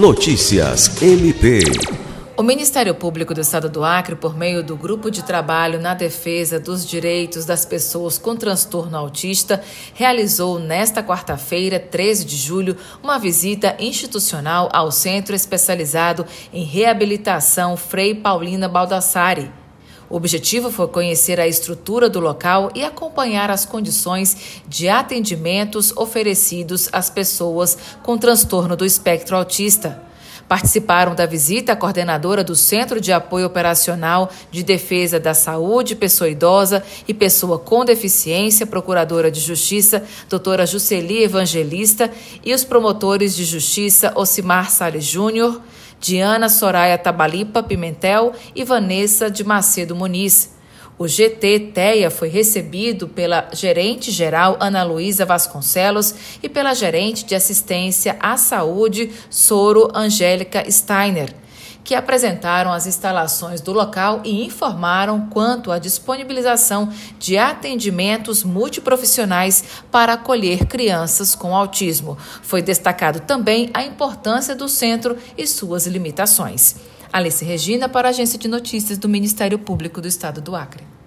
Notícias MP. O Ministério Público do Estado do Acre, por meio do Grupo de Trabalho na Defesa dos Direitos das Pessoas com Transtorno Autista, realizou nesta quarta-feira, 13 de julho, uma visita institucional ao Centro Especializado em Reabilitação Frei Paulina Baldassari o objetivo foi conhecer a estrutura do local e acompanhar as condições de atendimentos oferecidos às pessoas com transtorno do espectro autista. Participaram da visita a coordenadora do Centro de Apoio Operacional de Defesa da Saúde, Pessoa Idosa e Pessoa com Deficiência, Procuradora de Justiça, doutora Jusceli Evangelista, e os promotores de Justiça Ocimar Salles Júnior, Diana Soraya Tabalipa Pimentel e Vanessa de Macedo Muniz. O GT TEA foi recebido pela gerente geral Ana Luísa Vasconcelos e pela gerente de assistência à saúde Soro Angélica Steiner que apresentaram as instalações do local e informaram quanto à disponibilização de atendimentos multiprofissionais para acolher crianças com autismo. Foi destacado também a importância do centro e suas limitações. Alice Regina, para a Agência de Notícias do Ministério Público do Estado do Acre.